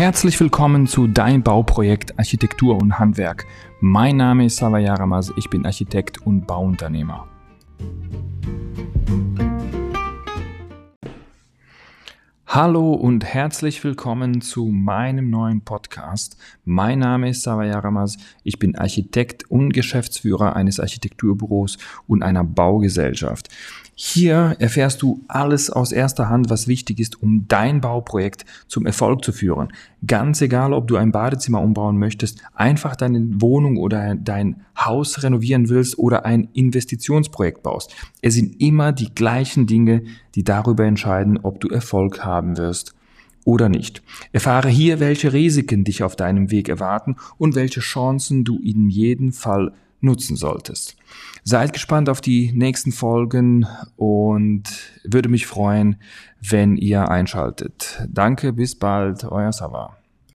Herzlich willkommen zu Dein Bauprojekt Architektur und Handwerk. Mein Name ist Sava Yaramas, ich bin Architekt und Bauunternehmer. Hallo und herzlich willkommen zu meinem neuen Podcast. Mein Name ist Savaya Ramas. Ich bin Architekt und Geschäftsführer eines Architekturbüros und einer Baugesellschaft. Hier erfährst du alles aus erster Hand, was wichtig ist, um dein Bauprojekt zum Erfolg zu führen. Ganz egal, ob du ein Badezimmer umbauen möchtest, einfach deine Wohnung oder dein Haus renovieren willst oder ein Investitionsprojekt baust. Es sind immer die gleichen Dinge, die darüber entscheiden, ob du Erfolg haben wirst oder nicht. Erfahre hier, welche Risiken dich auf deinem Weg erwarten und welche Chancen du in jedem Fall nutzen solltest. Seid gespannt auf die nächsten Folgen und würde mich freuen, wenn ihr einschaltet. Danke, bis bald, euer Sava.